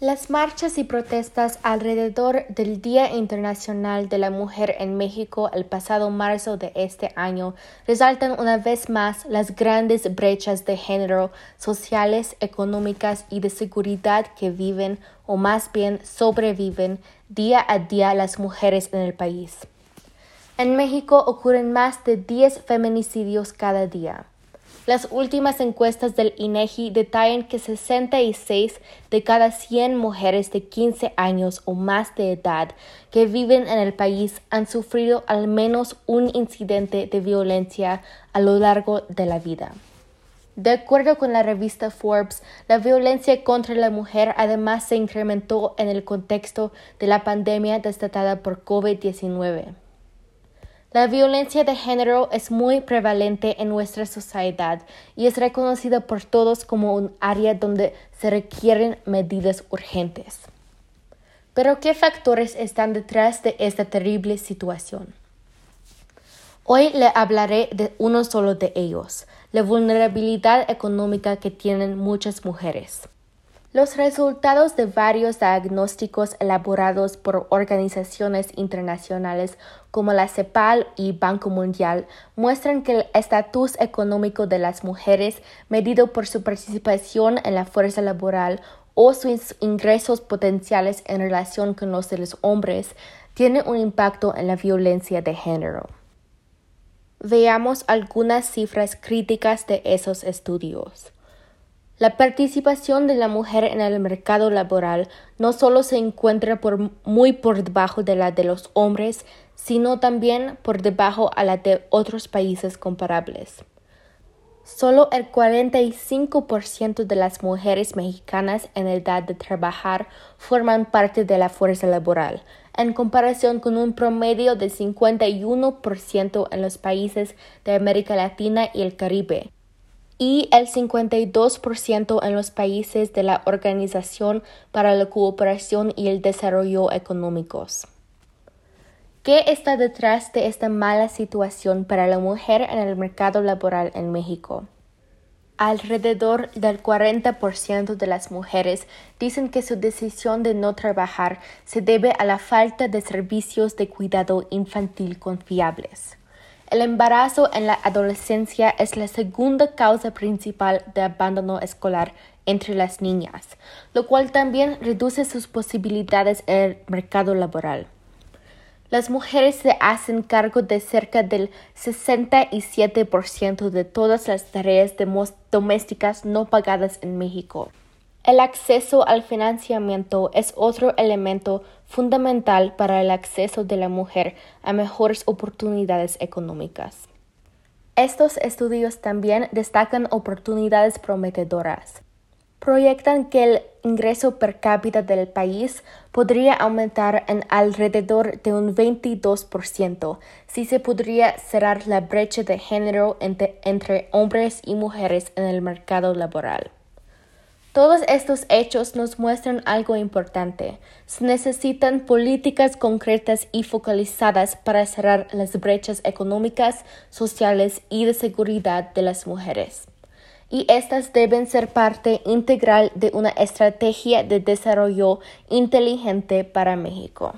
Las marchas y protestas alrededor del Día Internacional de la Mujer en México el pasado marzo de este año resaltan una vez más las grandes brechas de género sociales, económicas y de seguridad que viven o más bien sobreviven día a día las mujeres en el país. En México ocurren más de 10 feminicidios cada día. Las últimas encuestas del INEGI detallan que 66 de cada 100 mujeres de 15 años o más de edad que viven en el país han sufrido al menos un incidente de violencia a lo largo de la vida. De acuerdo con la revista Forbes, la violencia contra la mujer además se incrementó en el contexto de la pandemia desatada por COVID-19. La violencia de género es muy prevalente en nuestra sociedad y es reconocida por todos como un área donde se requieren medidas urgentes. Pero ¿qué factores están detrás de esta terrible situación? Hoy le hablaré de uno solo de ellos, la vulnerabilidad económica que tienen muchas mujeres. Los resultados de varios diagnósticos elaborados por organizaciones internacionales como la CEPAL y Banco Mundial muestran que el estatus económico de las mujeres, medido por su participación en la fuerza laboral o sus ingresos potenciales en relación con los de los hombres, tiene un impacto en la violencia de género. Veamos algunas cifras críticas de esos estudios. La participación de la mujer en el mercado laboral no solo se encuentra por muy por debajo de la de los hombres, sino también por debajo a la de otros países comparables. Solo el 45% de las mujeres mexicanas en edad de trabajar forman parte de la fuerza laboral, en comparación con un promedio de 51% en los países de América Latina y el Caribe y el 52% en los países de la Organización para la Cooperación y el Desarrollo Económicos. ¿Qué está detrás de esta mala situación para la mujer en el mercado laboral en México? Alrededor del 40% de las mujeres dicen que su decisión de no trabajar se debe a la falta de servicios de cuidado infantil confiables. El embarazo en la adolescencia es la segunda causa principal de abandono escolar entre las niñas, lo cual también reduce sus posibilidades en el mercado laboral. Las mujeres se hacen cargo de cerca del 67% de todas las tareas domésticas no pagadas en México. El acceso al financiamiento es otro elemento fundamental para el acceso de la mujer a mejores oportunidades económicas. Estos estudios también destacan oportunidades prometedoras. Proyectan que el ingreso per cápita del país podría aumentar en alrededor de un 22% si se podría cerrar la brecha de género entre, entre hombres y mujeres en el mercado laboral. Todos estos hechos nos muestran algo importante. Se necesitan políticas concretas y focalizadas para cerrar las brechas económicas, sociales y de seguridad de las mujeres. Y estas deben ser parte integral de una estrategia de desarrollo inteligente para México.